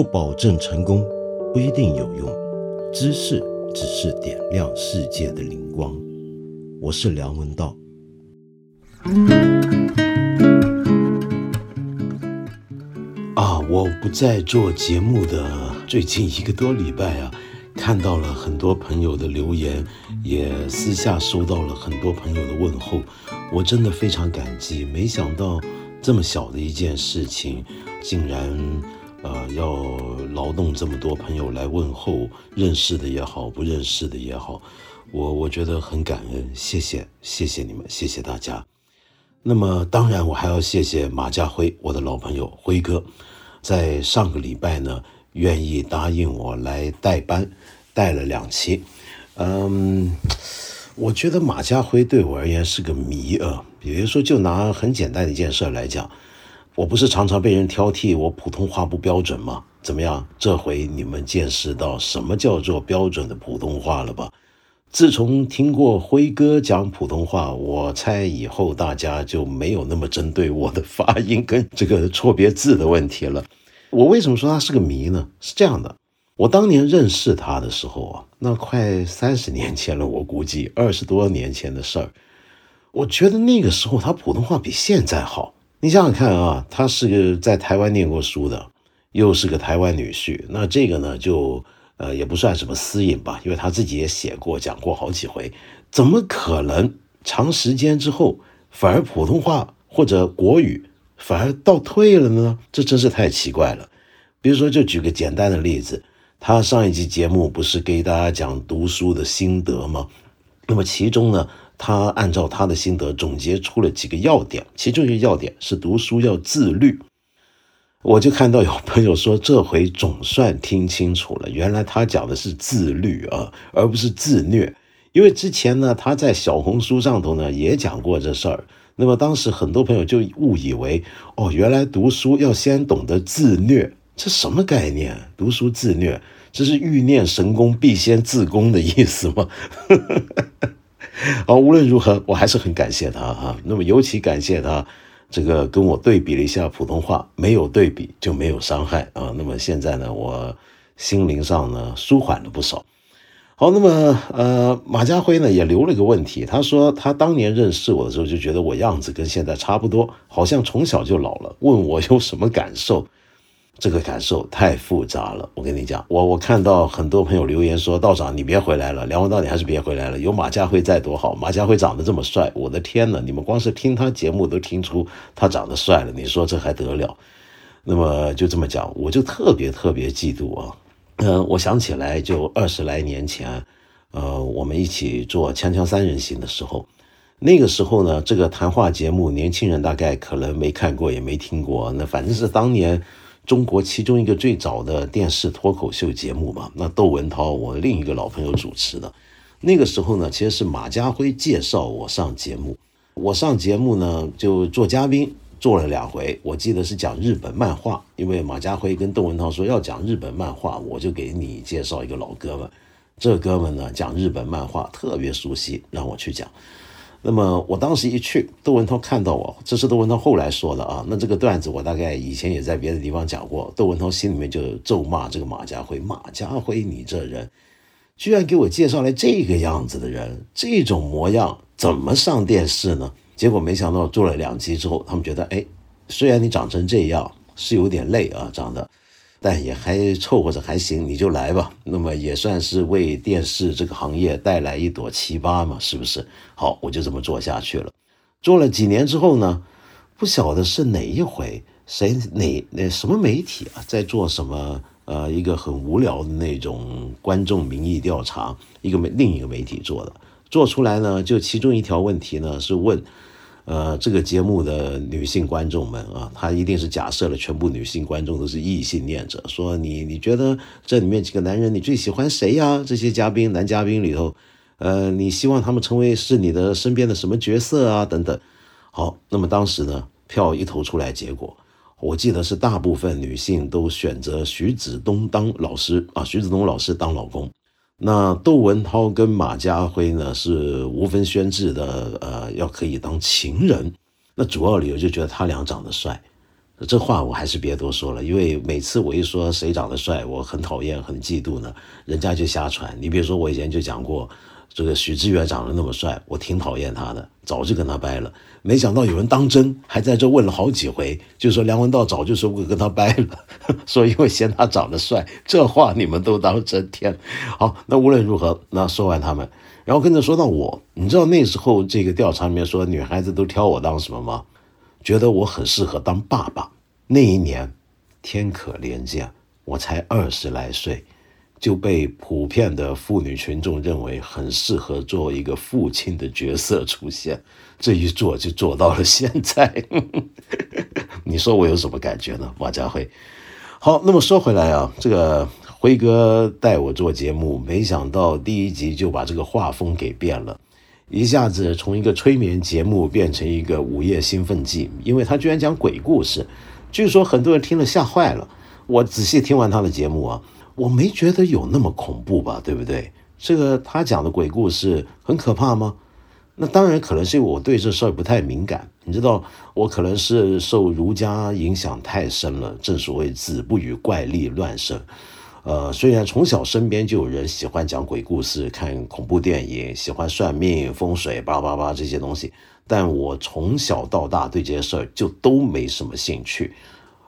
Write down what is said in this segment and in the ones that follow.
不保证成功，不一定有用。知识只是点亮世界的灵光。我是梁文道。啊，我不在做节目的最近一个多礼拜啊，看到了很多朋友的留言，也私下收到了很多朋友的问候，我真的非常感激。没想到这么小的一件事情，竟然。呃，要劳动这么多朋友来问候，认识的也好，不认识的也好，我我觉得很感恩，谢谢谢谢你们，谢谢大家。那么当然，我还要谢谢马家辉，我的老朋友辉哥，在上个礼拜呢，愿意答应我来代班，带了两期。嗯，我觉得马家辉对我而言是个谜啊。比如说，就拿很简单的一件事来讲。我不是常常被人挑剔我普通话不标准吗？怎么样？这回你们见识到什么叫做标准的普通话了吧？自从听过辉哥讲普通话，我猜以后大家就没有那么针对我的发音跟这个错别字的问题了。我为什么说他是个谜呢？是这样的，我当年认识他的时候啊，那快三十年前了，我估计二十多年前的事儿。我觉得那个时候他普通话比现在好。你想想看啊，他是个在台湾念过书的，又是个台湾女婿，那这个呢，就呃也不算什么私隐吧，因为他自己也写过讲过好几回，怎么可能长时间之后反而普通话或者国语反而倒退了呢？这真是太奇怪了。比如说，就举个简单的例子，他上一集节目不是给大家讲读书的心得吗？那么其中呢？他按照他的心得总结出了几个要点，其中一个要点是读书要自律。我就看到有朋友说，这回总算听清楚了，原来他讲的是自律啊，而不是自虐。因为之前呢，他在小红书上头呢也讲过这事儿，那么当时很多朋友就误以为，哦，原来读书要先懂得自虐，这什么概念？读书自虐，这是欲念神功必先自宫的意思吗？好，无论如何，我还是很感谢他哈。那么，尤其感谢他，这个跟我对比了一下普通话，没有对比就没有伤害啊。那么现在呢，我心灵上呢舒缓了不少。好，那么呃，马家辉呢也留了一个问题，他说他当年认识我的时候就觉得我样子跟现在差不多，好像从小就老了，问我有什么感受。这个感受太复杂了，我跟你讲，我我看到很多朋友留言说，道长你别回来了，梁文道你还是别回来了，有马家辉在多好，马家辉长得这么帅，我的天哪，你们光是听他节目都听出他长得帅了，你说这还得了？那么就这么讲，我就特别特别嫉妒啊，嗯，我想起来就二十来年前，呃，我们一起做锵锵三人行的时候，那个时候呢，这个谈话节目年轻人大概可能没看过也没听过，那反正是当年。中国其中一个最早的电视脱口秀节目嘛，那窦文涛我另一个老朋友主持的，那个时候呢，其实是马家辉介绍我上节目，我上节目呢就做嘉宾，做了两回，我记得是讲日本漫画，因为马家辉跟窦文涛说要讲日本漫画，我就给你介绍一个老哥们，这哥们呢讲日本漫画特别熟悉，让我去讲。那么我当时一去，窦文涛看到我，这是窦文涛后来说的啊。那这个段子我大概以前也在别的地方讲过。窦文涛心里面就咒骂这个马家辉：“马家辉，你这人居然给我介绍来这个样子的人，这种模样怎么上电视呢？”结果没想到做了两集之后，他们觉得，哎，虽然你长成这样是有点累啊，长得。但也还凑合着还行，你就来吧。那么也算是为电视这个行业带来一朵奇葩嘛，是不是？好，我就这么做下去了。做了几年之后呢，不晓得是哪一回，谁哪那什么媒体啊，在做什么呃一个很无聊的那种观众民意调查，一个媒另一个媒体做的，做出来呢，就其中一条问题呢是问。呃，这个节目的女性观众们啊，她一定是假设了全部女性观众都是异性恋者。说你你觉得这里面几个男人你最喜欢谁呀？这些嘉宾男嘉宾里头，呃，你希望他们成为是你的身边的什么角色啊？等等。好，那么当时呢，票一投出来，结果我记得是大部分女性都选择徐子东当老师啊，徐子东老师当老公。那窦文涛跟马家辉呢是无分轩轾的，呃，要可以当情人。那主要理由就觉得他俩长得帅，这话我还是别多说了，因为每次我一说谁长得帅，我很讨厌、很嫉妒呢，人家就瞎传。你比如说，我以前就讲过，这个许知远长得那么帅，我挺讨厌他的，早就跟他掰了。没想到有人当真，还在这问了好几回，就说梁文道早就说过跟他掰了，说因为嫌他长得帅。这话你们都当真？天，好，那无论如何，那说完他们，然后跟着说到我，你知道那时候这个调查里面说女孩子都挑我当什么吗？觉得我很适合当爸爸。那一年，天可怜见，我才二十来岁，就被普遍的妇女群众认为很适合做一个父亲的角色出现。这一做就做到了现在。你说我有什么感觉呢？马家辉。好，那么说回来啊，这个辉哥带我做节目，没想到第一集就把这个画风给变了。一下子从一个催眠节目变成一个午夜兴奋剂，因为他居然讲鬼故事，据说很多人听了吓坏了。我仔细听完他的节目啊，我没觉得有那么恐怖吧，对不对？这个他讲的鬼故事很可怕吗？那当然可能是因为我对这事儿不太敏感，你知道，我可能是受儒家影响太深了。正所谓子不语怪力乱神。呃，虽然从小身边就有人喜欢讲鬼故事、看恐怖电影、喜欢算命、风水、叭叭叭这些东西，但我从小到大对这些事儿就都没什么兴趣。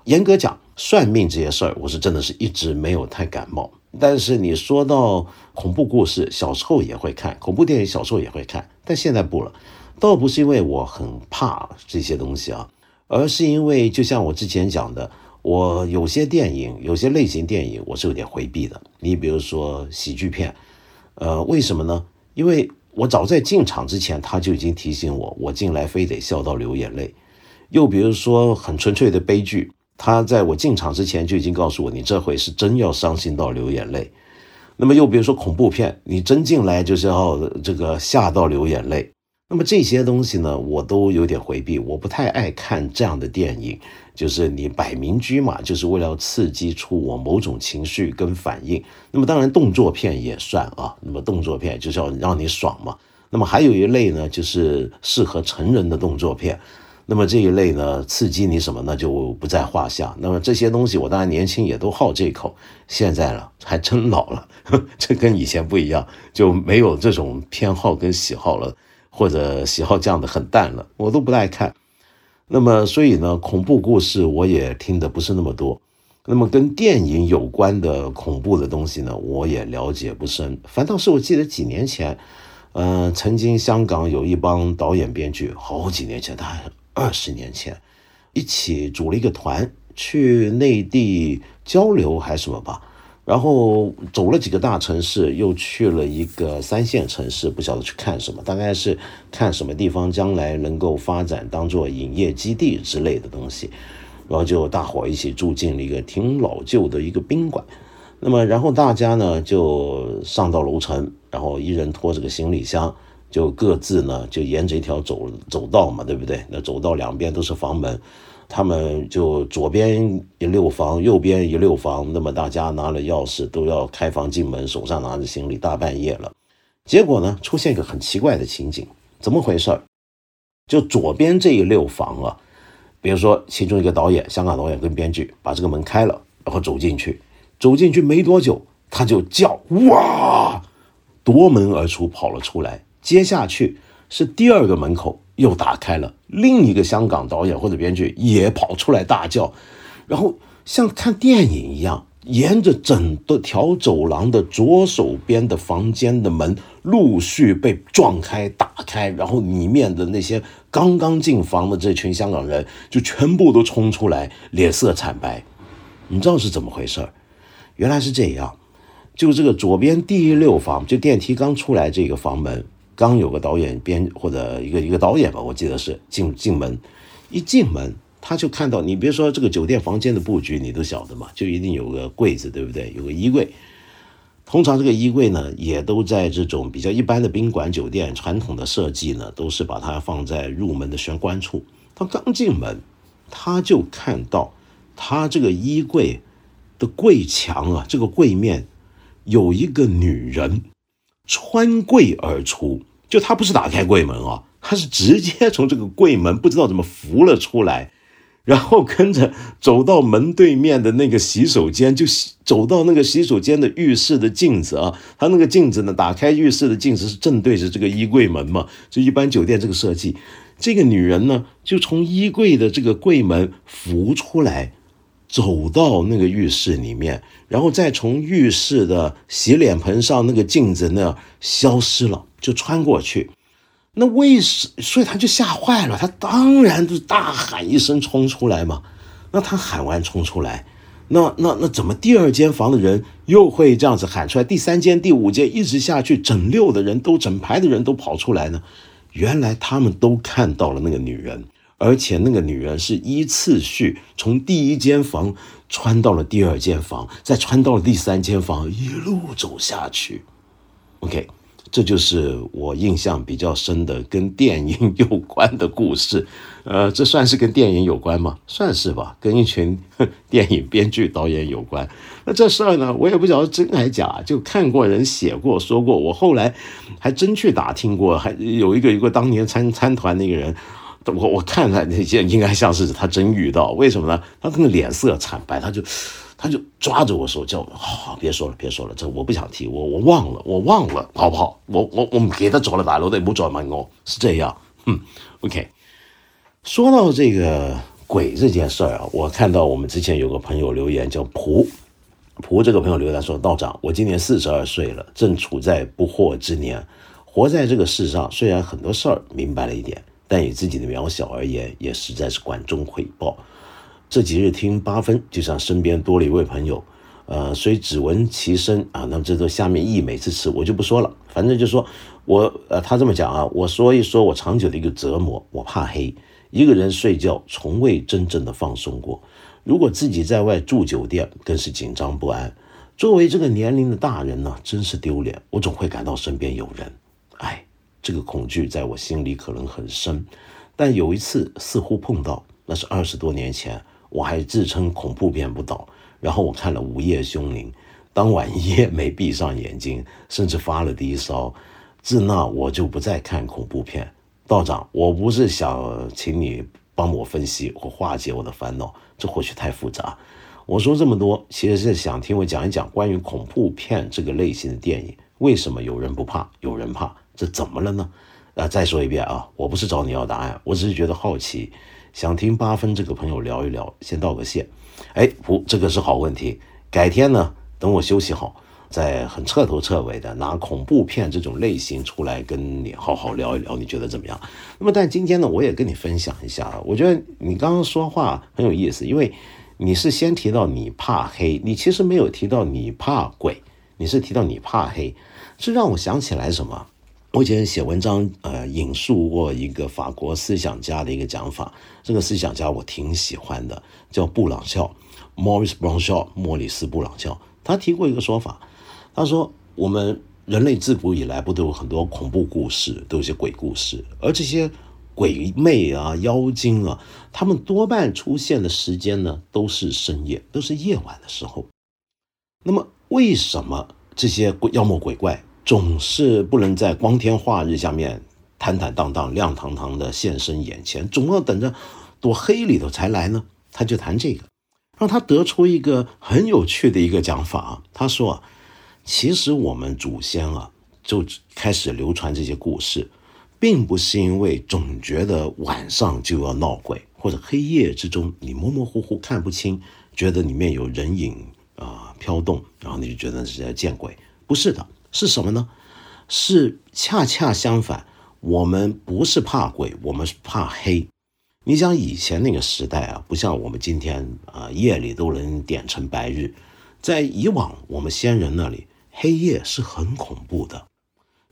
严格讲，算命这些事儿，我是真的是一直没有太感冒。但是你说到恐怖故事，小时候也会看恐怖电影，小时候也会看，但现在不了。倒不是因为我很怕这些东西啊，而是因为就像我之前讲的。我有些电影，有些类型电影，我是有点回避的。你比如说喜剧片，呃，为什么呢？因为我早在进场之前，他就已经提醒我，我进来非得笑到流眼泪。又比如说很纯粹的悲剧，他在我进场之前就已经告诉我，你这回是真要伤心到流眼泪。那么又比如说恐怖片，你真进来就是要这个吓到流眼泪。那么这些东西呢，我都有点回避，我不太爱看这样的电影，就是你摆明居嘛，就是为了刺激出我某种情绪跟反应。那么当然动作片也算啊，那么动作片就是要让你爽嘛。那么还有一类呢，就是适合成人的动作片。那么这一类呢，刺激你什么呢，就不在话下。那么这些东西我当然年轻也都好这口，现在了还真老了，这跟以前不一样，就没有这种偏好跟喜好了。或者喜好降的很淡了，我都不爱看。那么，所以呢，恐怖故事我也听的不是那么多。那么，跟电影有关的恐怖的东西呢，我也了解不深。反倒是我记得几年前，呃，曾经香港有一帮导演编剧，好几年前，他二十年前，一起组了一个团去内地交流还是什么吧。然后走了几个大城市，又去了一个三线城市，不晓得去看什么，大概是看什么地方将来能够发展当做影业基地之类的东西。然后就大伙一起住进了一个挺老旧的一个宾馆。那么，然后大家呢就上到楼层，然后一人拖着个行李箱，就各自呢就沿着一条走走道嘛，对不对？那走道两边都是房门。他们就左边一溜房，右边一溜房，那么大家拿了钥匙都要开房进门，手上拿着行李，大半夜了。结果呢，出现一个很奇怪的情景，怎么回事就左边这一溜房啊，比如说其中一个导演，香港导演跟编剧把这个门开了，然后走进去，走进去没多久，他就叫哇，夺门而出跑了出来。接下去是第二个门口。又打开了，另一个香港导演或者编剧也跑出来大叫，然后像看电影一样，沿着整个条走廊的左手边的房间的门陆续被撞开、打开，然后里面的那些刚刚进房的这群香港人就全部都冲出来，脸色惨白。你知道是怎么回事儿原来是这样，就这个左边第六房，就电梯刚出来这个房门。刚有个导演编或者一个一个导演吧，我记得是进进门，一进门他就看到你，别说这个酒店房间的布局，你都晓得嘛，就一定有个柜子，对不对？有个衣柜，通常这个衣柜呢，也都在这种比较一般的宾馆酒店传统的设计呢，都是把它放在入门的玄关处。他刚进门，他就看到他这个衣柜的柜墙啊，这个柜面有一个女人。穿柜而出，就他不是打开柜门啊，他是直接从这个柜门不知道怎么扶了出来，然后跟着走到门对面的那个洗手间，就走到那个洗手间的浴室的镜子啊，他那个镜子呢，打开浴室的镜子是正对着这个衣柜门嘛，就一般酒店这个设计。这个女人呢，就从衣柜的这个柜门浮出来，走到那个浴室里面，然后再从浴室的洗脸盆上那个镜子那消失了，就穿过去。那为什？所以他就吓坏了，他当然就大喊一声冲出来嘛。那他喊完冲出来，那那那怎么第二间房的人又会这样子喊出来？第三间、第五间一直下去，整六的人都整排的人都跑出来呢？原来他们都看到了那个女人，而且那个女人是依次序从第一间房穿到了第二间房，再穿到了第三间房，一路走下去。OK。这就是我印象比较深的跟电影有关的故事，呃，这算是跟电影有关吗？算是吧，跟一群 电影编剧导演有关。那这事儿呢，我也不晓得真还假，就看过人写过说过，我后来还真去打听过，还有一个一个当年参参团那个人，我我看看那些应该像是他真遇到，为什么呢？他那个脸色惨白，他就。他就抓着我说：“叫好，别说了，别说了，这我不想提，我我忘了，我忘了，好不好？我我我们给他走了，大楼的不转门哦，是这样。嗯，OK。说到这个鬼这件事儿啊，我看到我们之前有个朋友留言叫蒲蒲，这个朋友留言说：道长，我今年四十二岁了，正处在不惑之年，活在这个世上，虽然很多事儿明白了一点，但以自己的渺小而言，也实在是管中窥豹。”这几日听八分，就像身边多了一位朋友，呃，虽只闻其声啊，那么这都下面溢美之词，我就不说了。反正就说我，呃，他这么讲啊，我说一说我长久的一个折磨，我怕黑，一个人睡觉从未真正的放松过。如果自己在外住酒店，更是紧张不安。作为这个年龄的大人呢，真是丢脸。我总会感到身边有人，哎，这个恐惧在我心里可能很深。但有一次似乎碰到，那是二十多年前。我还自称恐怖片不倒，然后我看了《午夜凶铃》，当晚一夜没闭上眼睛，甚至发了低烧。自那我就不再看恐怖片。道长，我不是想请你帮我分析或化解我的烦恼，这或许太复杂。我说这么多，其实是想听我讲一讲关于恐怖片这个类型的电影，为什么有人不怕，有人怕，这怎么了呢？啊，再说一遍啊，我不是找你要答案，我只是觉得好奇。想听八分这个朋友聊一聊，先道个谢。哎，不，这个是好问题。改天呢，等我休息好，再很彻头彻尾的拿恐怖片这种类型出来跟你好好聊一聊，你觉得怎么样？那么，但今天呢，我也跟你分享一下。我觉得你刚刚说话很有意思，因为你是先提到你怕黑，你其实没有提到你怕鬼，你是提到你怕黑，这让我想起来什么？我以前写文章，呃，引述过一个法国思想家的一个讲法。这个思想家我挺喜欢的，叫布朗肖 （Maurice Blanchard）。莫里斯·布朗肖，他提过一个说法，他说：“我们人类自古以来不都有很多恐怖故事，都有些鬼故事，而这些鬼魅啊、妖精啊，他们多半出现的时间呢，都是深夜，都是夜晚的时候。那么，为什么这些妖魔鬼怪？”总是不能在光天化日下面坦坦荡荡、亮堂堂的现身眼前，总要等着躲黑里头才来呢。他就谈这个，让他得出一个很有趣的一个讲法啊。他说啊，其实我们祖先啊就开始流传这些故事，并不是因为总觉得晚上就要闹鬼，或者黑夜之中你模模糊糊看不清，觉得里面有人影啊飘动，然后你就觉得是在见鬼，不是的。是什么呢？是恰恰相反，我们不是怕鬼，我们是怕黑。你想以前那个时代啊，不像我们今天啊，夜里都能点成白日。在以往我们先人那里，黑夜是很恐怖的。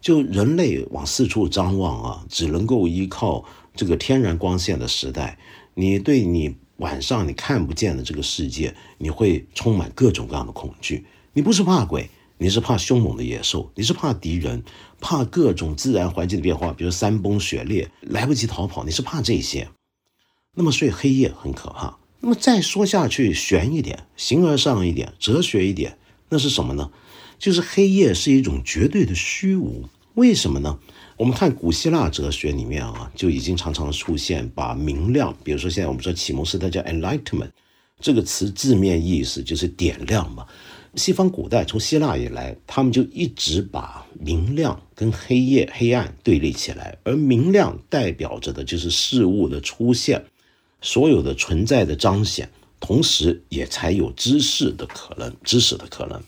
就人类往四处张望啊，只能够依靠这个天然光线的时代，你对你晚上你看不见的这个世界，你会充满各种各样的恐惧。你不是怕鬼。你是怕凶猛的野兽，你是怕敌人，怕各种自然环境的变化，比如山崩雪裂，来不及逃跑，你是怕这些。那么，所以黑夜很可怕。那么再说下去，悬一点，形而上一点，哲学一点，那是什么呢？就是黑夜是一种绝对的虚无，为什么呢？我们看古希腊哲学里面啊，就已经常常出现把明亮，比如说现在我们说启蒙时代叫 enlightenment 这个词字面意思就是点亮嘛。西方古代从希腊以来，他们就一直把明亮跟黑夜、黑暗对立起来，而明亮代表着的就是事物的出现，所有的存在的彰显，同时也才有知识的可能，知识的可能。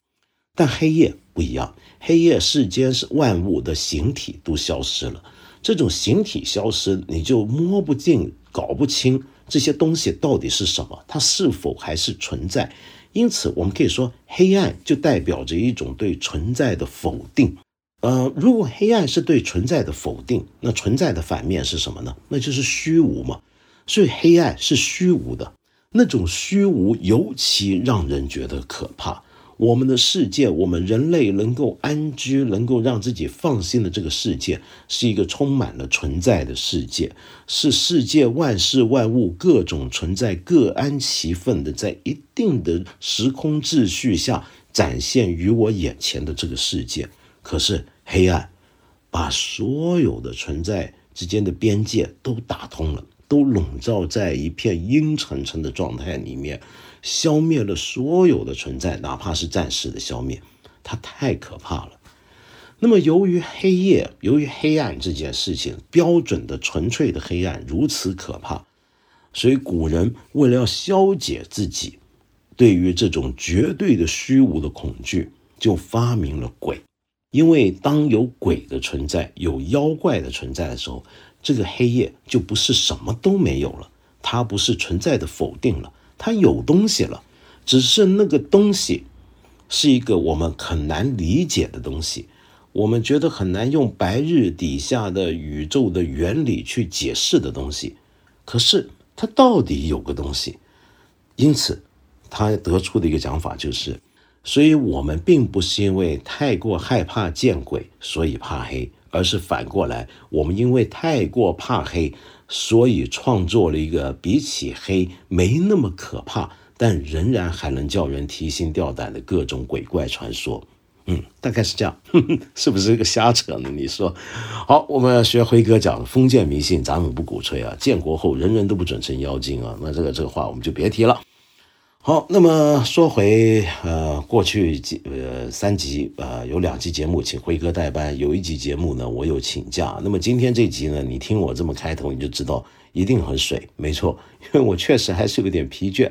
但黑夜不一样，黑夜世间是万物的形体都消失了，这种形体消失，你就摸不进、搞不清这些东西到底是什么，它是否还是存在。因此，我们可以说，黑暗就代表着一种对存在的否定。呃，如果黑暗是对存在的否定，那存在的反面是什么呢？那就是虚无嘛。所以，黑暗是虚无的，那种虚无尤其让人觉得可怕。我们的世界，我们人类能够安居、能够让自己放心的这个世界，是一个充满了存在的世界，是世界万事万物各种存在各安其分的，在一定的时空秩序下展现于我眼前的这个世界。可是黑暗把所有的存在之间的边界都打通了，都笼罩在一片阴沉沉的状态里面。消灭了所有的存在，哪怕是暂时的消灭，它太可怕了。那么，由于黑夜，由于黑暗这件事情，标准的纯粹的黑暗如此可怕，所以古人为了要消解自己对于这种绝对的虚无的恐惧，就发明了鬼。因为当有鬼的存在，有妖怪的存在的时候，这个黑夜就不是什么都没有了，它不是存在的否定了。它有东西了，只是那个东西是一个我们很难理解的东西，我们觉得很难用白日底下的宇宙的原理去解释的东西。可是它到底有个东西，因此他得出的一个讲法就是：所以我们并不是因为太过害怕见鬼，所以怕黑，而是反过来，我们因为太过怕黑。所以创作了一个比起黑没那么可怕，但仍然还能叫人提心吊胆的各种鬼怪传说。嗯，大概是这样，是不是个瞎扯呢？你说，好，我们学辉哥讲封建迷信，咱们不鼓吹啊。建国后人人都不准称妖精啊，那这个这个话我们就别提了。好，那么说回呃过去几呃三集呃有两集节目请辉哥代班，有一集节目呢我有请假。那么今天这集呢，你听我这么开头你就知道一定很水，没错，因为我确实还是有点疲倦。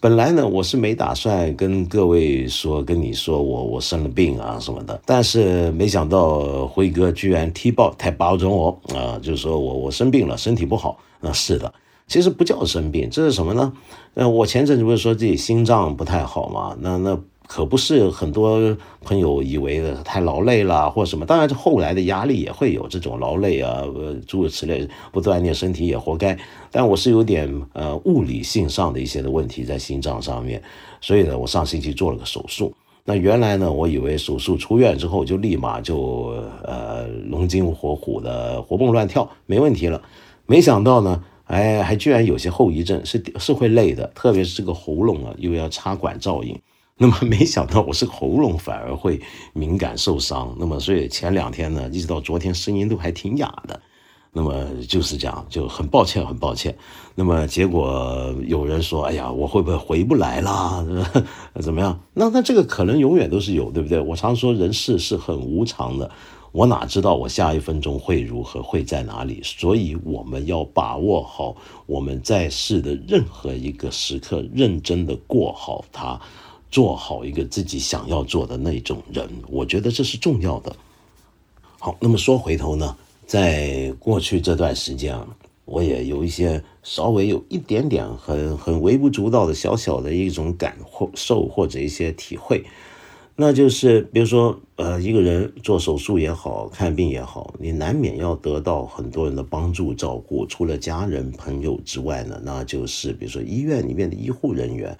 本来呢我是没打算跟各位说跟你说我我生了病啊什么的，但是没想到辉哥居然踢爆太包装我啊，就是说我我生病了，身体不好。那是的。其实不叫生病，这是什么呢？呃，我前阵子不是说自己心脏不太好嘛？那那可不是很多朋友以为的太劳累了或什么。当然，这后来的压力也会有这种劳累啊，呃，诸如此类，不锻炼身体也活该。但我是有点呃物理性上的一些的问题在心脏上面，所以呢，我上星期做了个手术。那原来呢，我以为手术出院之后就立马就呃龙精活虎的活蹦乱跳没问题了，没想到呢。哎，还居然有些后遗症，是是会累的，特别是这个喉咙啊，又要插管造影。那么没想到我是喉咙反而会敏感受伤。那么所以前两天呢，一直到昨天声音都还挺哑的。那么就是这样，就很抱歉，很抱歉。那么结果有人说，哎呀，我会不会回不来啦？怎么样？那那这个可能永远都是有，对不对？我常说人世是很无常的。我哪知道我下一分钟会如何，会在哪里？所以我们要把握好我们在世的任何一个时刻，认真的过好它，做好一个自己想要做的那种人。我觉得这是重要的。好，那么说回头呢，在过去这段时间啊，我也有一些稍微有一点点很很微不足道的小小的一种感受或者一些体会。那就是，比如说，呃，一个人做手术也好看病也好，你难免要得到很多人的帮助照顾。除了家人朋友之外呢，那就是比如说医院里面的医护人员，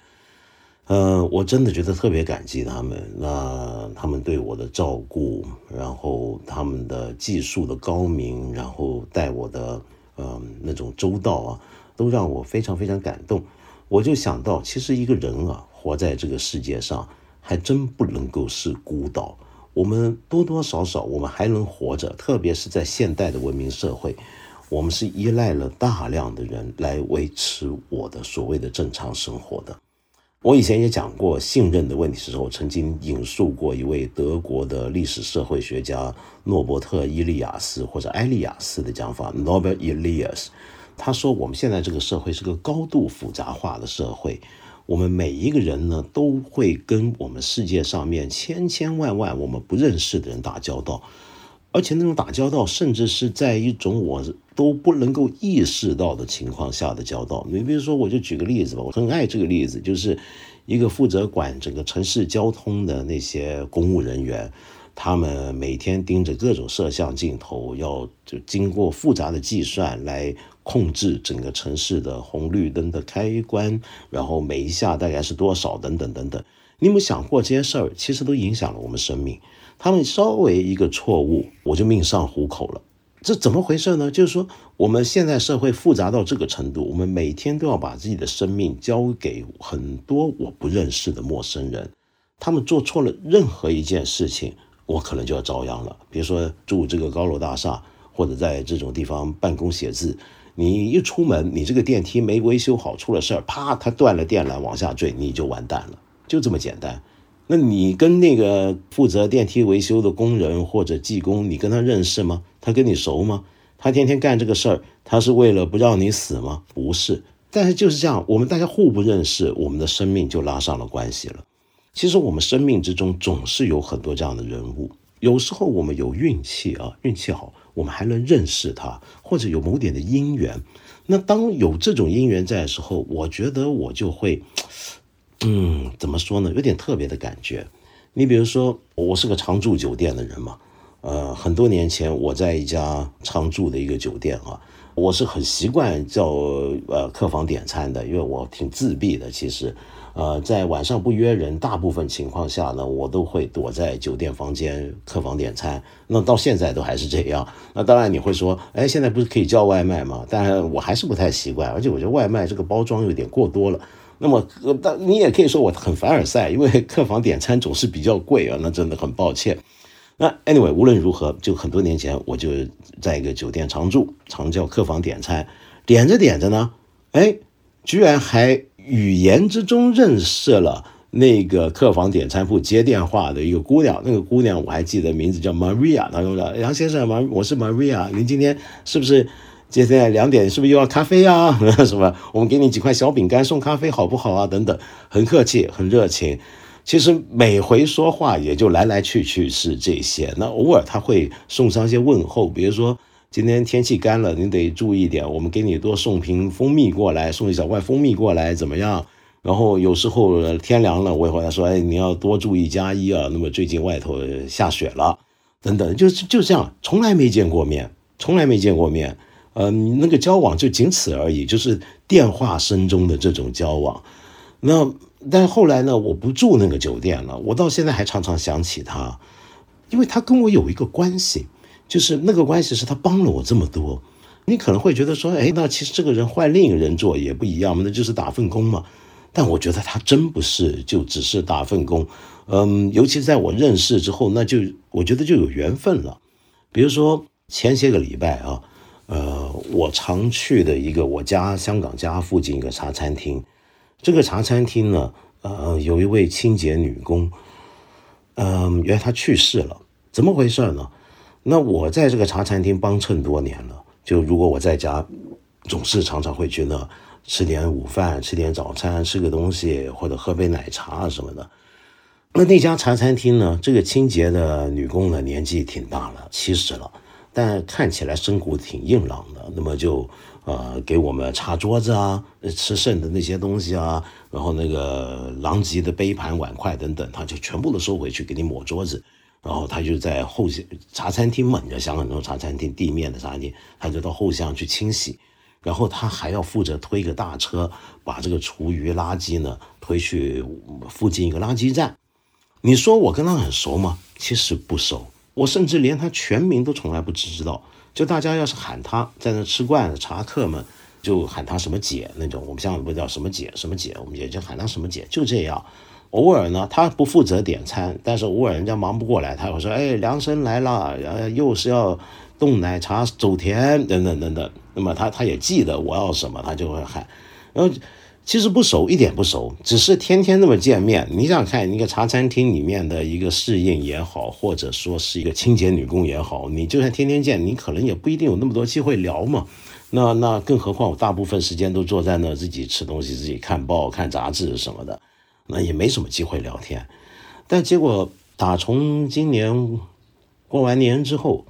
呃，我真的觉得特别感激他们。那他们对我的照顾，然后他们的技术的高明，然后待我的，嗯，那种周到啊，都让我非常非常感动。我就想到，其实一个人啊，活在这个世界上。还真不能够是孤岛，我们多多少少我们还能活着，特别是在现代的文明社会，我们是依赖了大量的人来维持我的所谓的正常生活的。我以前也讲过信任的问题的时候，曾经引述过一位德国的历史社会学家诺伯特·伊利亚斯或者埃利亚斯的讲法 （Norbert Elias）。他说：“我们现在这个社会是个高度复杂化的社会，我们每一个人呢都会跟我们世界上面千千万万我们不认识的人打交道。”而且那种打交道，甚至是在一种我都不能够意识到的情况下的交道。你比如说，我就举个例子吧，我很爱这个例子，就是一个负责管整个城市交通的那些公务人员，他们每天盯着各种摄像镜头，要就经过复杂的计算来控制整个城市的红绿灯的开关，然后每一下大概是多少，等等等等。你有没有想过这些事儿，其实都影响了我们生命？他们稍微一个错误，我就命丧虎口了。这怎么回事呢？就是说，我们现在社会复杂到这个程度，我们每天都要把自己的生命交给很多我不认识的陌生人。他们做错了任何一件事情，我可能就要遭殃了。比如说住这个高楼大厦，或者在这种地方办公写字，你一出门，你这个电梯没维修好，出了事儿，啪，它断了电缆往下坠，你就完蛋了，就这么简单。那你跟那个负责电梯维修的工人或者技工，你跟他认识吗？他跟你熟吗？他天天干这个事儿，他是为了不让你死吗？不是。但是就是这样，我们大家互不认识，我们的生命就拉上了关系了。其实我们生命之中总是有很多这样的人物，有时候我们有运气啊，运气好，我们还能认识他，或者有某点的因缘。那当有这种因缘在的时候，我觉得我就会。嗯，怎么说呢？有点特别的感觉。你比如说，我是个常住酒店的人嘛，呃，很多年前我在一家常住的一个酒店啊，我是很习惯叫呃客房点餐的，因为我挺自闭的。其实，呃，在晚上不约人，大部分情况下呢，我都会躲在酒店房间客房点餐。那到现在都还是这样。那当然你会说，哎，现在不是可以叫外卖吗？但我还是不太习惯，而且我觉得外卖这个包装有点过多了。那么，但你也可以说我很凡尔赛，因为客房点餐总是比较贵啊，那真的很抱歉。那 anyway，无论如何，就很多年前我就在一个酒店常住，常叫客房点餐，点着点着呢，哎，居然还语言之中认识了那个客房点餐铺接电话的一个姑娘，那个姑娘我还记得名字叫 Maria，她说杨先生，我是 Maria，您今天是不是？接下来两点是不是又要咖啡啊？什么？我们给你几块小饼干送咖啡好不好啊？等等，很客气，很热情。其实每回说话也就来来去去是这些。那偶尔他会送上一些问候，比如说今天天气干了，你得注意点。我们给你多送瓶蜂蜜过来，送一小罐蜂蜜过来，怎么样？然后有时候天凉了，我也会他说，哎，你要多注意加衣啊。那么最近外头下雪了，等等，就是就这样，从来没见过面，从来没见过面。嗯，那个交往就仅此而已，就是电话声中的这种交往。那但后来呢，我不住那个酒店了，我到现在还常常想起他，因为他跟我有一个关系，就是那个关系是他帮了我这么多。你可能会觉得说，哎，那其实这个人换另一个人做也不一样嘛，那就是打份工嘛。但我觉得他真不是，就只是打份工。嗯，尤其在我认识之后，那就我觉得就有缘分了。比如说前些个礼拜啊。呃，我常去的一个我家香港家附近一个茶餐厅，这个茶餐厅呢，呃，有一位清洁女工，嗯，原来她去世了，怎么回事呢？那我在这个茶餐厅帮衬多年了，就如果我在家，总是常常会去那吃点午饭，吃点早餐，吃个东西或者喝杯奶茶什么的。那那家茶餐厅呢，这个清洁的女工呢，年纪挺大了，七十了。但看起来身骨挺硬朗的，那么就呃给我们擦桌子啊，吃剩的那些东西啊，然后那个狼藉的杯盘碗筷等等，他就全部都收回去给你抹桌子，然后他就在后巷茶餐厅嘛，你要香港那种茶餐厅地面的茶餐厅，他就到后巷去清洗，然后他还要负责推个大车，把这个厨余垃圾呢推去附近一个垃圾站。你说我跟他很熟吗？其实不熟。我甚至连他全名都从来不知道，就大家要是喊他在那吃惯了茶客们，就喊他什么姐那种。我们香港不叫什么姐什么姐，我们也就喊他什么姐，就这样。偶尔呢，他不负责点餐，但是偶尔人家忙不过来，他会说：“哎，梁生来了，呃，又是要冻奶茶、走甜等等等等。”那么他他也记得我要什么，他就会喊。然后其实不熟，一点不熟，只是天天那么见面。你想看一个茶餐厅里面的一个侍应也好，或者说是一个清洁女工也好，你就算天天见，你可能也不一定有那么多机会聊嘛。那那更何况我大部分时间都坐在那自己吃东西、自己看报、看杂志什么的。那也没什么机会聊天，但结果打从今年过完年之后，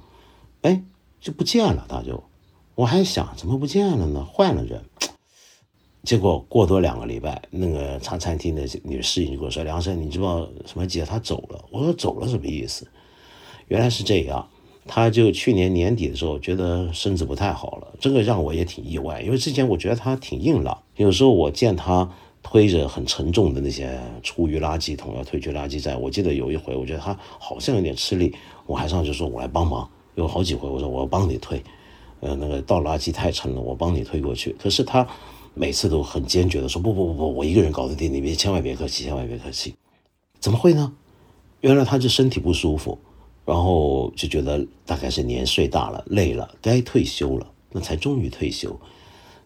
哎，就不见了。他就，我还想怎么不见了呢？换了人。结果过多两个礼拜，那个茶餐厅的女侍应就跟我说：“梁生，你知道什么姐她走了？”我说：“走了什么意思？”原来是这样，他就去年年底的时候觉得身子不太好了，这个让我也挺意外，因为之前我觉得他挺硬朗，有时候我见他。推着很沉重的那些厨余垃圾桶要推去垃圾站，我记得有一回，我觉得他好像有点吃力，我还上去说：“我来帮忙。”有好几回，我说：“我要帮你推。”呃，那个倒垃圾太沉了，我帮你推过去。可是他每次都很坚决的说：“不不不不，我一个人搞得定，你别千万别客气，千万别客气。”怎么会呢？原来他是身体不舒服，然后就觉得大概是年岁大了，累了，该退休了，那才终于退休。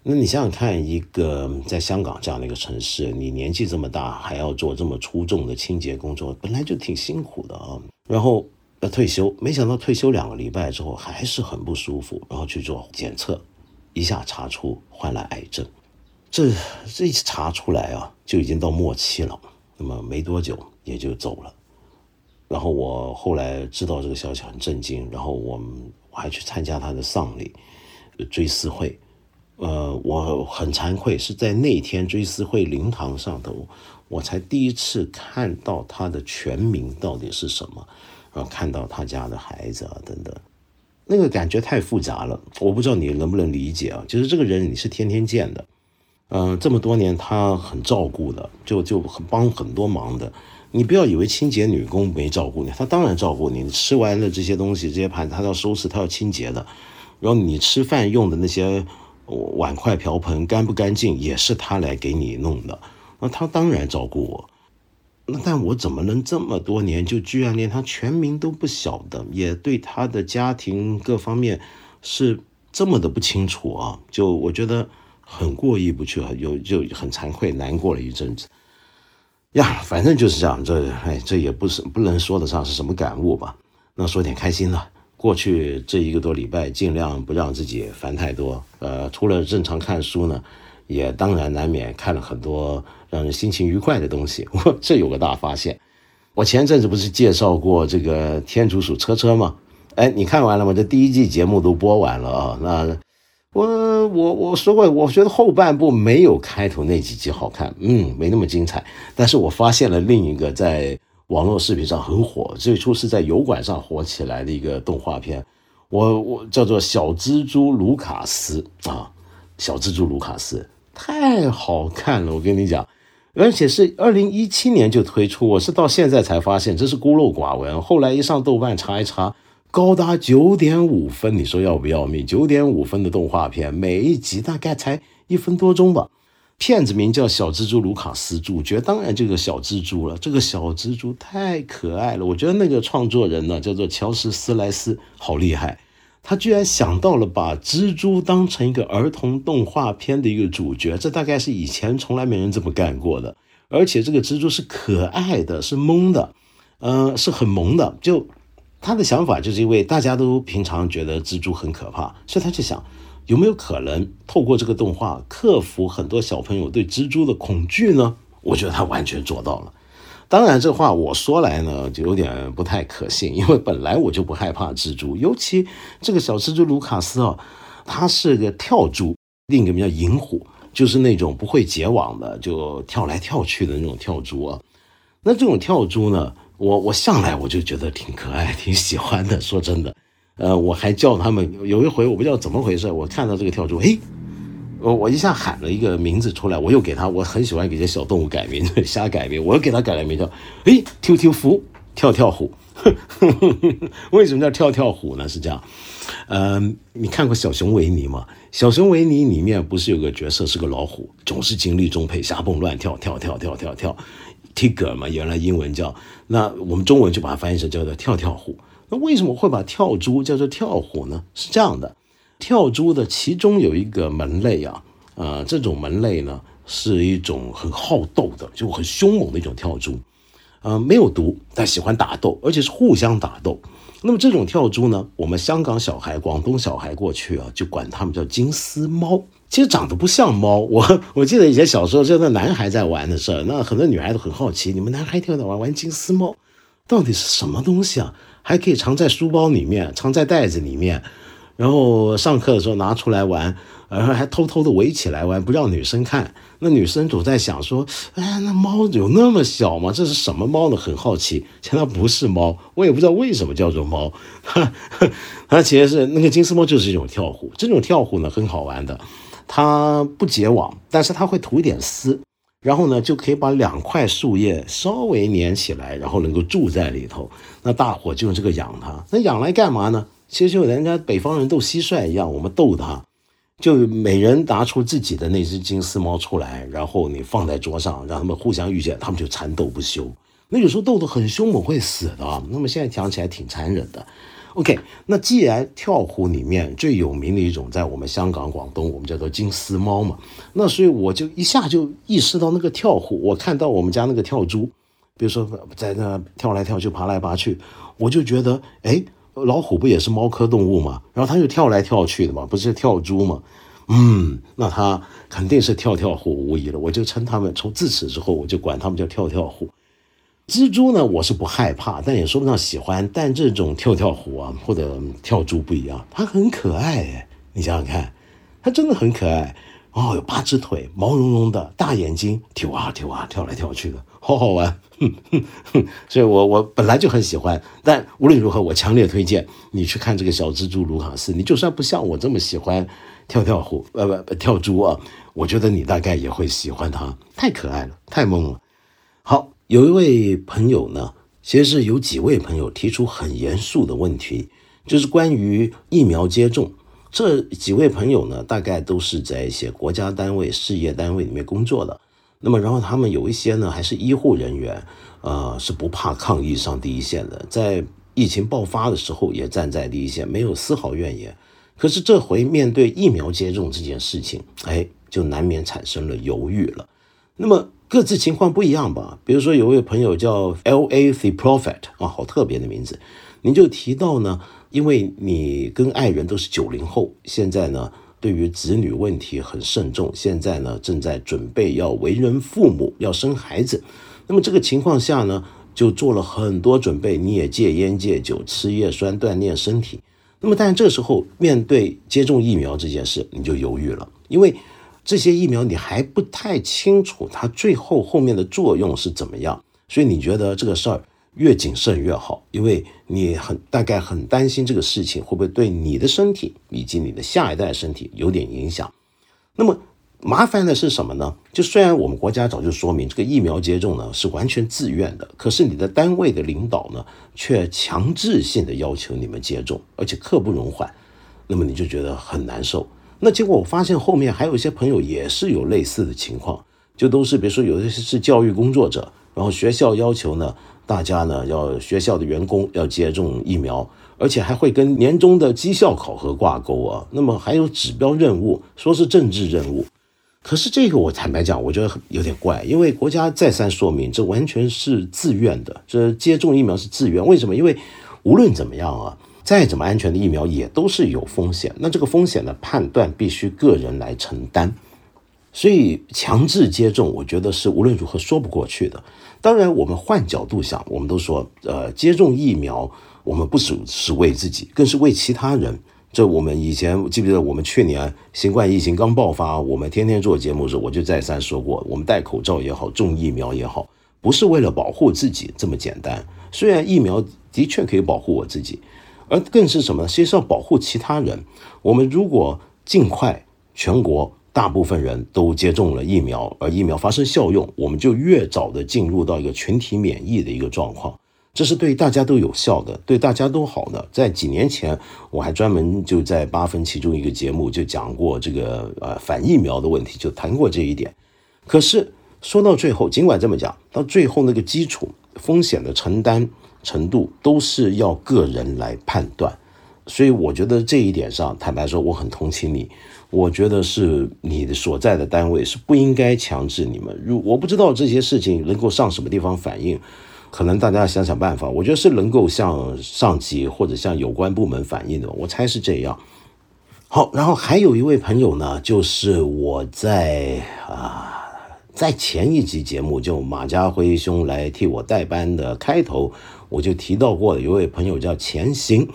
那你想想看，一个在香港这样的一个城市，你年纪这么大还要做这么出众的清洁工作，本来就挺辛苦的啊。然后要退休，没想到退休两个礼拜之后还是很不舒服，然后去做检测，一下查出患了癌症。这这一查出来啊，就已经到末期了。那么没多久也就走了。然后我后来知道这个消息很震惊，然后我们我还去参加他的丧礼，追思会。呃，我很惭愧，是在那天追思会灵堂上头，我才第一次看到他的全名到底是什么，然后看到他家的孩子啊等等，那个感觉太复杂了，我不知道你能不能理解啊？就是这个人你是天天见的，嗯，这么多年他很照顾的，就就很帮很多忙的，你不要以为清洁女工没照顾你，他当然照顾你，吃完了这些东西这些盘子他要收拾，他要清洁的，然后你吃饭用的那些。碗筷瓢盆干不干净也是他来给你弄的，那他当然照顾我，那但我怎么能这么多年就居然连他全名都不晓得，也对他的家庭各方面是这么的不清楚啊？就我觉得很过意不去，有就很惭愧，难过了一阵子呀。反正就是这样，这哎这也不是不能说得上是什么感悟吧？那说点开心的。过去这一个多礼拜，尽量不让自己烦太多。呃，除了正常看书呢，也当然难免看了很多让人心情愉快的东西。我这有个大发现，我前阵子不是介绍过这个天竺鼠车车吗？哎，你看完了吗？这第一季节目都播完了啊。那我我我说过，我觉得后半部没有开头那几集好看，嗯，没那么精彩。但是我发现了另一个在。网络视频上很火，最初是在油管上火起来的一个动画片，我我叫做小蜘蛛卢卡斯啊，小蜘蛛卢卡斯太好看了，我跟你讲，而且是二零一七年就推出，我是到现在才发现，这是孤陋寡闻。后来一上豆瓣查一查，高达九点五分，你说要不要命？九点五分的动画片，每一集大概才一分多钟吧。骗子名叫《小蜘蛛卢卡斯》，主角当然就是小蜘蛛了。这个小蜘蛛太可爱了，我觉得那个创作人呢叫做乔什·斯莱斯，好厉害，他居然想到了把蜘蛛当成一个儿童动画片的一个主角，这大概是以前从来没人这么干过的。而且这个蜘蛛是可爱的，是萌的，嗯，是很萌的。就他的想法，就是因为大家都平常觉得蜘蛛很可怕，所以他就想。有没有可能透过这个动画克服很多小朋友对蜘蛛的恐惧呢？我觉得他完全做到了。当然，这话我说来呢，就有点不太可信，因为本来我就不害怕蜘蛛，尤其这个小蜘蛛卢卡斯啊，它是个跳蛛，另一个名叫银虎，就是那种不会结网的，就跳来跳去的那种跳蛛啊。那这种跳蛛呢，我我向来我就觉得挺可爱，挺喜欢的。说真的。呃，我还叫他们有一回，我不知道怎么回事，我看到这个跳蛛，嘿，我我一下喊了一个名字出来，我又给他，我很喜欢给这小动物改名，瞎改名，我又给他改了名叫，哎，跳跳虎，跳跳虎，为什么叫跳跳虎呢？是这样，嗯，你看过小熊维尼吗？小熊维尼里面不是有个角色是个老虎，总是精力充沛，瞎蹦乱跳，跳跳跳跳跳。Tiger 嘛，原来英文叫，那我们中文就把它翻译成叫做跳跳虎。那为什么会把跳蛛叫做跳虎呢？是这样的，跳蛛的其中有一个门类啊，呃，这种门类呢是一种很好斗的，就很凶猛的一种跳蛛，呃，没有毒，但喜欢打斗，而且是互相打斗。那么这种跳蛛呢，我们香港小孩、广东小孩过去啊，就管它们叫金丝猫。其实长得不像猫，我我记得以前小时候，就那男孩在玩的事儿，那很多女孩都很好奇，你们男孩天天玩玩金丝猫，到底是什么东西啊？还可以藏在书包里面，藏在袋子里面，然后上课的时候拿出来玩，然后还偷偷的围起来玩，不让女生看。那女生总在想说，哎，那猫有那么小吗？这是什么猫呢？很好奇。其实它不是猫，我也不知道为什么叫做猫。它其实是那个金丝猫，就是一种跳虎。这种跳虎呢，很好玩的。它不结网，但是它会吐一点丝，然后呢就可以把两块树叶稍微粘起来，然后能够住在里头。那大伙就用这个养它，那养来干嘛呢？其实就人家北方人斗蟋蟀一样，我们逗它，就每人拿出自己的那只金丝猫出来，然后你放在桌上，让他们互相遇见，他们就缠斗不休。那有时候斗得很凶猛，会死的。那么现在讲起来挺残忍的。OK，那既然跳虎里面最有名的一种，在我们香港、广东，我们叫做金丝猫嘛，那所以我就一下就意识到那个跳虎，我看到我们家那个跳猪，比如说在那跳来跳去、爬来爬去，我就觉得，哎，老虎不也是猫科动物吗？然后它就跳来跳去的嘛，不是跳猪吗？嗯，那它肯定是跳跳虎无疑了。我就称它们，从自此之后，我就管它们叫跳跳虎。蜘蛛呢，我是不害怕，但也说不上喜欢。但这种跳跳虎啊，或者跳蛛不一样，它很可爱哎，你想想看，它真的很可爱哦，有八只腿，毛茸茸的大眼睛，跳啊跳啊，跳来跳去的，好好玩。哼哼哼，所以我我本来就很喜欢。但无论如何，我强烈推荐你去看这个小蜘蛛卢卡斯。你就算不像我这么喜欢跳跳虎，呃不跳蛛啊，我觉得你大概也会喜欢它，太可爱了，太萌了。有一位朋友呢，其实是有几位朋友提出很严肃的问题，就是关于疫苗接种。这几位朋友呢，大概都是在一些国家单位、事业单位里面工作的。那么，然后他们有一些呢，还是医护人员，呃，是不怕抗疫上第一线的，在疫情爆发的时候也站在第一线，没有丝毫怨言。可是这回面对疫苗接种这件事情，哎，就难免产生了犹豫了。那么。各自情况不一样吧。比如说，有位朋友叫 L A The Prophet 啊，好特别的名字。您就提到呢，因为你跟爱人都是九零后，现在呢，对于子女问题很慎重，现在呢，正在准备要为人父母，要生孩子。那么这个情况下呢，就做了很多准备，你也戒烟戒酒，吃叶酸锻炼身体。那么，但这时候面对接种疫苗这件事，你就犹豫了，因为。这些疫苗你还不太清楚它最后后面的作用是怎么样，所以你觉得这个事儿越谨慎越好，因为你很大概很担心这个事情会不会对你的身体以及你的下一代身体有点影响。那么麻烦的是什么呢？就虽然我们国家早就说明这个疫苗接种呢是完全自愿的，可是你的单位的领导呢却强制性的要求你们接种，而且刻不容缓，那么你就觉得很难受。那结果我发现后面还有一些朋友也是有类似的情况，就都是比如说有的是教育工作者，然后学校要求呢，大家呢要学校的员工要接种疫苗，而且还会跟年终的绩效考核挂钩啊。那么还有指标任务，说是政治任务，可是这个我坦白讲，我觉得有点怪，因为国家再三说明这完全是自愿的，这接种疫苗是自愿。为什么？因为无论怎么样啊。再怎么安全的疫苗也都是有风险，那这个风险的判断必须个人来承担，所以强制接种，我觉得是无论如何说不过去的。当然，我们换角度想，我们都说，呃，接种疫苗，我们不只是为自己，更是为其他人。这我们以前记不记得，我们去年新冠疫情刚爆发，我们天天做节目的时候，我就再三说过，我们戴口罩也好，种疫苗也好，不是为了保护自己这么简单。虽然疫苗的确可以保护我自己。而更是什么？其实要保护其他人。我们如果尽快全国大部分人都接种了疫苗，而疫苗发生效用，我们就越早的进入到一个群体免疫的一个状况，这是对大家都有效的，对大家都好的。在几年前，我还专门就在八分其中一个节目就讲过这个呃反疫苗的问题，就谈过这一点。可是说到最后，尽管这么讲，到最后那个基础风险的承担程度都是要个人来判断，所以我觉得这一点上，坦白说，我很同情你。我觉得是你的所在的单位是不应该强制你们。如我不知道这些事情能够上什么地方反映，可能大家想想办法。我觉得是能够向上级或者向有关部门反映的。我猜是这样。好，然后还有一位朋友呢，就是我在啊。在前一集节目，就马家辉兄来替我代班的开头，我就提到过，有位朋友叫钱行，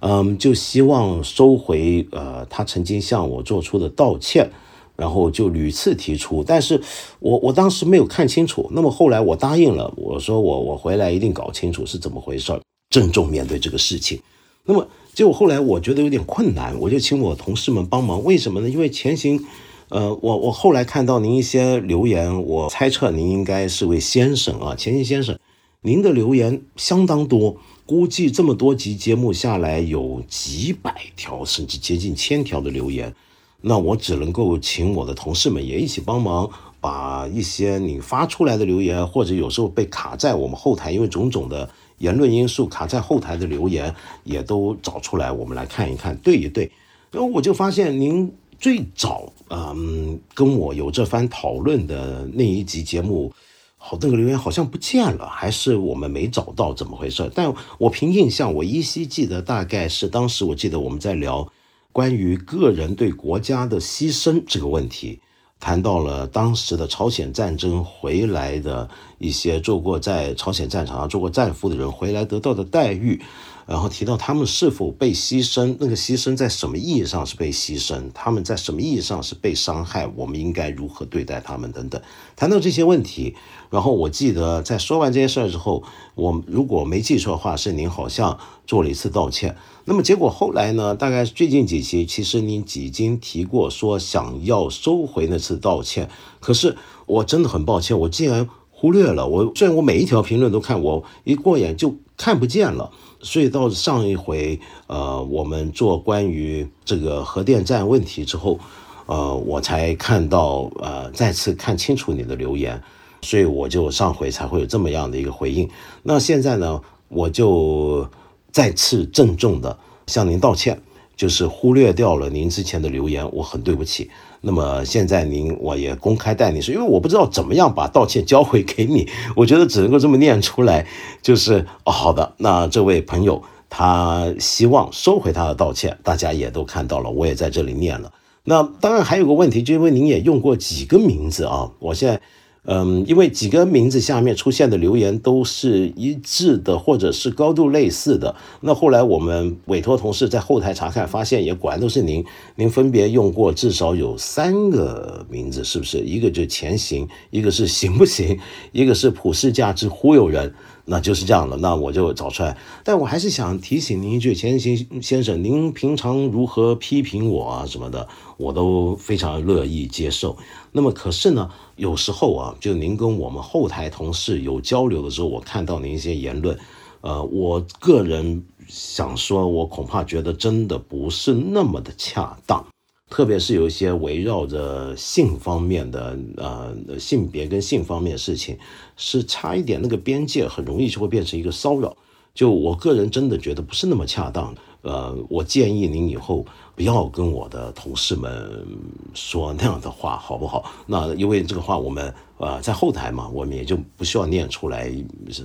嗯，就希望收回呃他曾经向我做出的道歉，然后就屡次提出，但是我我当时没有看清楚，那么后来我答应了，我说我我回来一定搞清楚是怎么回事郑重面对这个事情。那么结果后来我觉得有点困难，我就请我同事们帮忙，为什么呢？因为钱行。呃，我我后来看到您一些留言，我猜测您应该是位先生啊，钱鑫先生，您的留言相当多，估计这么多集节目下来有几百条甚至接近千条的留言，那我只能够请我的同事们也一起帮忙，把一些你发出来的留言，或者有时候被卡在我们后台，因为种种的言论因素卡在后台的留言，也都找出来，我们来看一看，对一对，然后我就发现您。最早，嗯，跟我有这番讨论的那一集节目，好，那个留言好像不见了，还是我们没找到，怎么回事？但我凭印象，我依稀记得，大概是当时我记得我们在聊关于个人对国家的牺牲这个问题，谈到了当时的朝鲜战争回来的一些做过在朝鲜战场上做过战俘的人回来得到的待遇。然后提到他们是否被牺牲，那个牺牲在什么意义上是被牺牲？他们在什么意义上是被伤害？我们应该如何对待他们？等等，谈到这些问题，然后我记得在说完这些事儿之后，我如果没记错的话，是您好像做了一次道歉。那么结果后来呢？大概最近几期，其实您已经提过说想要收回那次道歉。可是我真的很抱歉，我竟然忽略了。我虽然我每一条评论都看，我一过眼就看不见了。所以到上一回，呃，我们做关于这个核电站问题之后，呃，我才看到，呃，再次看清楚你的留言，所以我就上回才会有这么样的一个回应。那现在呢，我就再次郑重的向您道歉。就是忽略掉了您之前的留言，我很对不起。那么现在您我也公开代你说，因为我不知道怎么样把道歉交回给你，我觉得只能够这么念出来。就是哦，好的，那这位朋友他希望收回他的道歉，大家也都看到了，我也在这里念了。那当然还有个问题，就因为您也用过几个名字啊，我现在。嗯，因为几个名字下面出现的留言都是一致的，或者是高度类似的。那后来我们委托同事在后台查看，发现也果然都是您。您分别用过至少有三个名字，是不是？一个就是前行，一个是行不行，一个是普世价值忽悠人。那就是这样的，那我就找出来。但我还是想提醒您一句，钱先先生，您平常如何批评我啊什么的，我都非常乐意接受。那么可是呢，有时候啊，就您跟我们后台同事有交流的时候，我看到您一些言论，呃，我个人想说，我恐怕觉得真的不是那么的恰当。特别是有一些围绕着性方面的，呃，性别跟性方面的事情，是差一点那个边界，很容易就会变成一个骚扰。就我个人真的觉得不是那么恰当。呃，我建议您以后不要跟我的同事们说那样的话，好不好？那因为这个话我们呃在后台嘛，我们也就不需要念出来。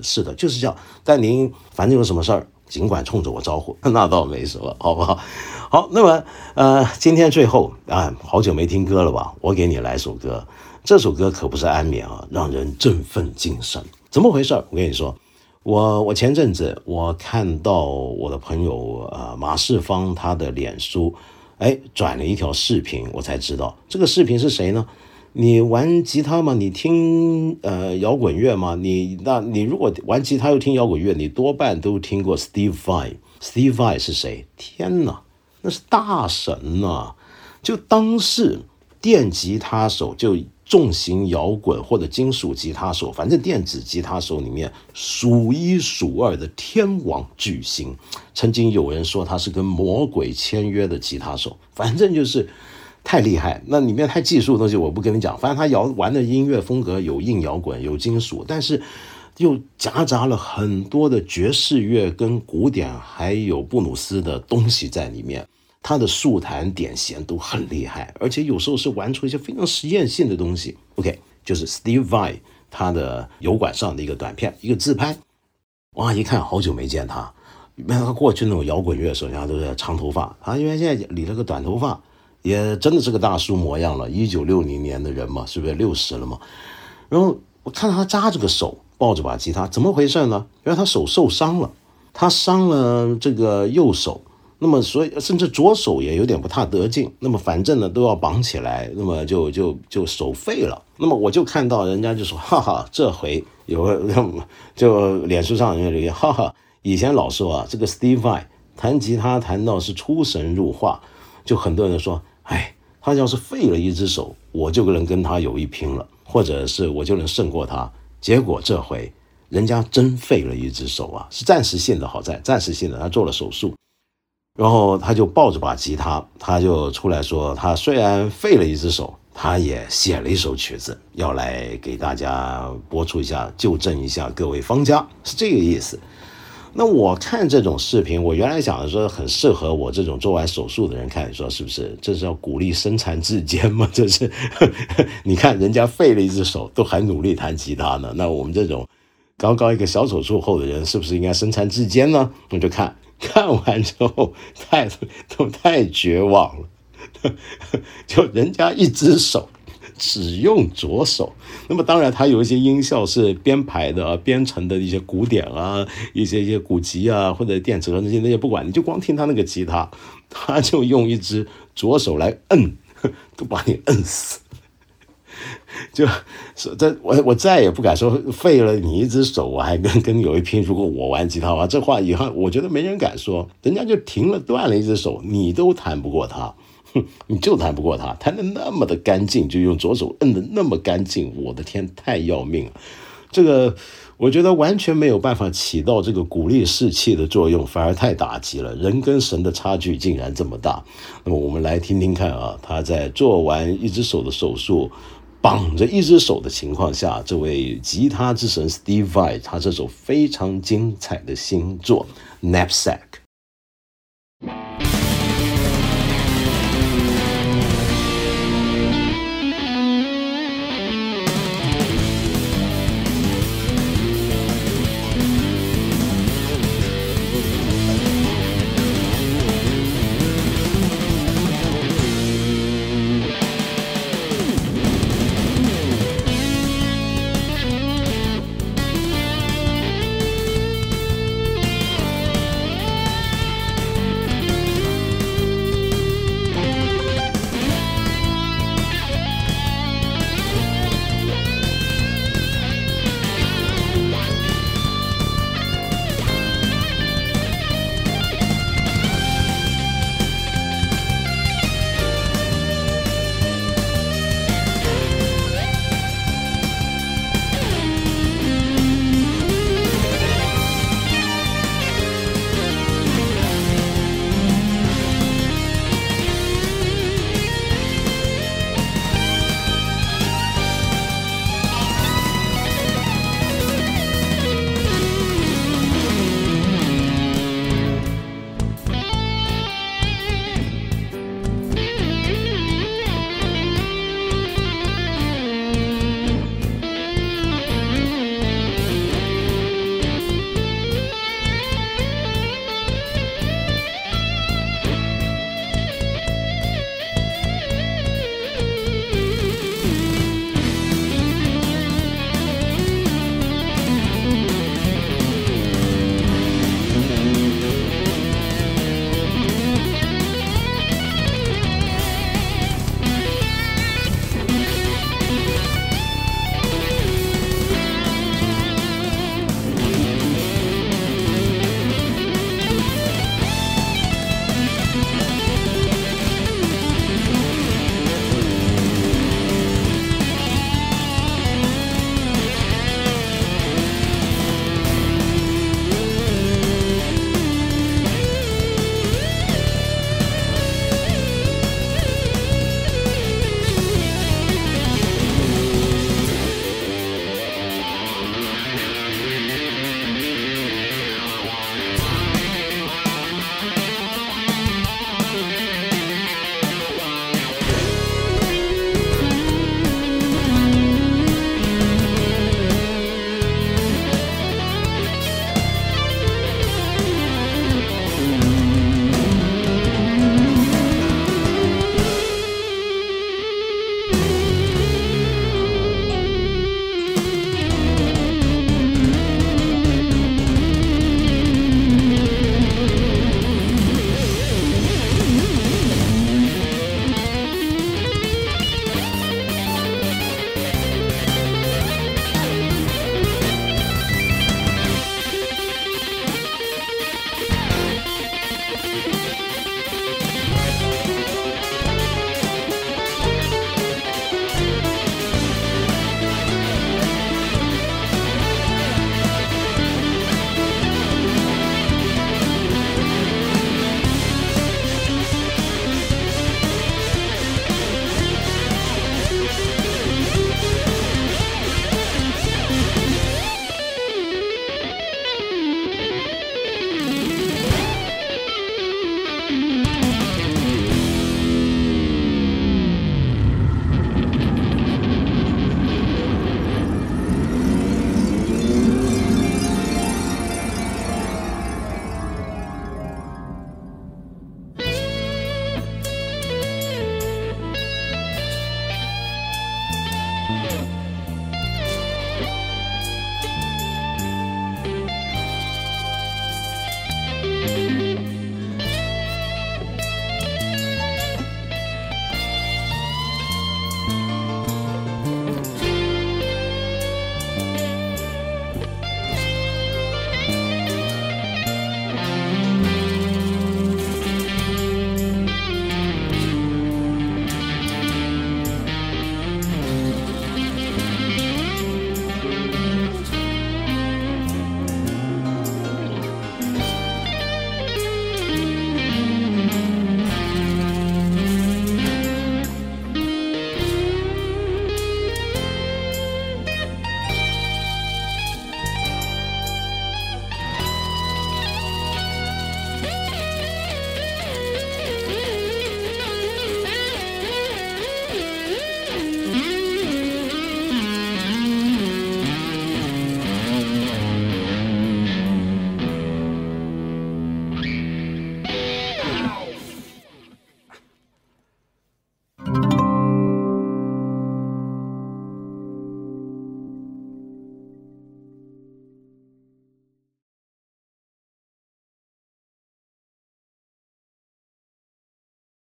是的，就是这样。但您反正有什么事儿。尽管冲着我招呼，那倒没什么，好不好？好，那么呃，今天最后啊，好久没听歌了吧？我给你来首歌，这首歌可不是安眠啊，让人振奋精神。怎么回事？我跟你说，我我前阵子我看到我的朋友啊马世芳他的脸书，哎转了一条视频，我才知道这个视频是谁呢？你玩吉他吗？你听呃摇滚乐吗？你那你如果玩吉他又听摇滚乐，你多半都听过 Steve Vai。Steve Vai 是谁？天哪，那是大神呐！就当是电吉他手，就重型摇滚或者金属吉他手，反正电子吉他手里面数一数二的天王巨星。曾经有人说他是跟魔鬼签约的吉他手，反正就是。太厉害。那里面太技术的东西我不跟你讲，反正他摇玩的音乐风格有硬摇滚，有金属，但是又夹杂了很多的爵士乐跟古典，还有布鲁斯的东西在里面。他的速弹点弦都很厉害，而且有时候是玩出一些非常实验性的东西。OK，就是 Steve Vai 他的油管上的一个短片，一个自拍。哇，一看好久没见他。原来他过去那种摇滚乐手，人家都是长头发，他因为现在理了个短头发，也真的是个大叔模样了。一九六零年的人嘛，是不是六十了嘛？然后我看他扎着个手，抱着把吉他，怎么回事呢？原来他手受伤了，他伤了这个右手。那么，所以甚至左手也有点不太得劲。那么，反正呢都要绑起来，那么就就就手废了。那么我就看到人家就说，哈哈，这回有个就脸书上有个哈哈，以前老说啊，这个 Steve I 弹吉他弹到是出神入化，就很多人说，哎，他要是废了一只手，我就能跟他有一拼了，或者是我就能胜过他。结果这回人家真废了一只手啊，是暂时性的，好在暂时性的，他做了手术。然后他就抱着把吉他，他就出来说：“他虽然废了一只手，他也写了一首曲子，要来给大家播出一下，纠正一下各位方家，是这个意思。”那我看这种视频，我原来想的说很适合我这种做完手术的人看，你说是不是？这是要鼓励身残志坚吗？这是？你看人家废了一只手，都还努力弹吉他呢，那我们这种刚刚一个小手术后的人，是不是应该身残志坚呢？我就看。看完之后，太都太绝望了。就人家一只手只用左手，那么当然他有一些音效是编排的、编程的一些古典啊，一些一些古籍啊，或者电子那些那些不管，你就光听他那个吉他，他就用一只左手来摁，都把你摁死。就是这，我我再也不敢说废了你一只手，我还跟 跟有一拼。如果我玩吉他的话，这话以后我觉得没人敢说。人家就停了，断了一只手，你都弹不过他，哼，你就弹不过他，弹的那么的干净，就用左手摁的那么干净，我的天，太要命了。这个我觉得完全没有办法起到这个鼓励士气的作用，反而太打击了。人跟神的差距竟然这么大。那么我们来听听看啊，他在做完一只手的手术。绑着一只手的情况下，这位吉他之神 Steve Vai 他这首非常精彩的新作《Knapsack》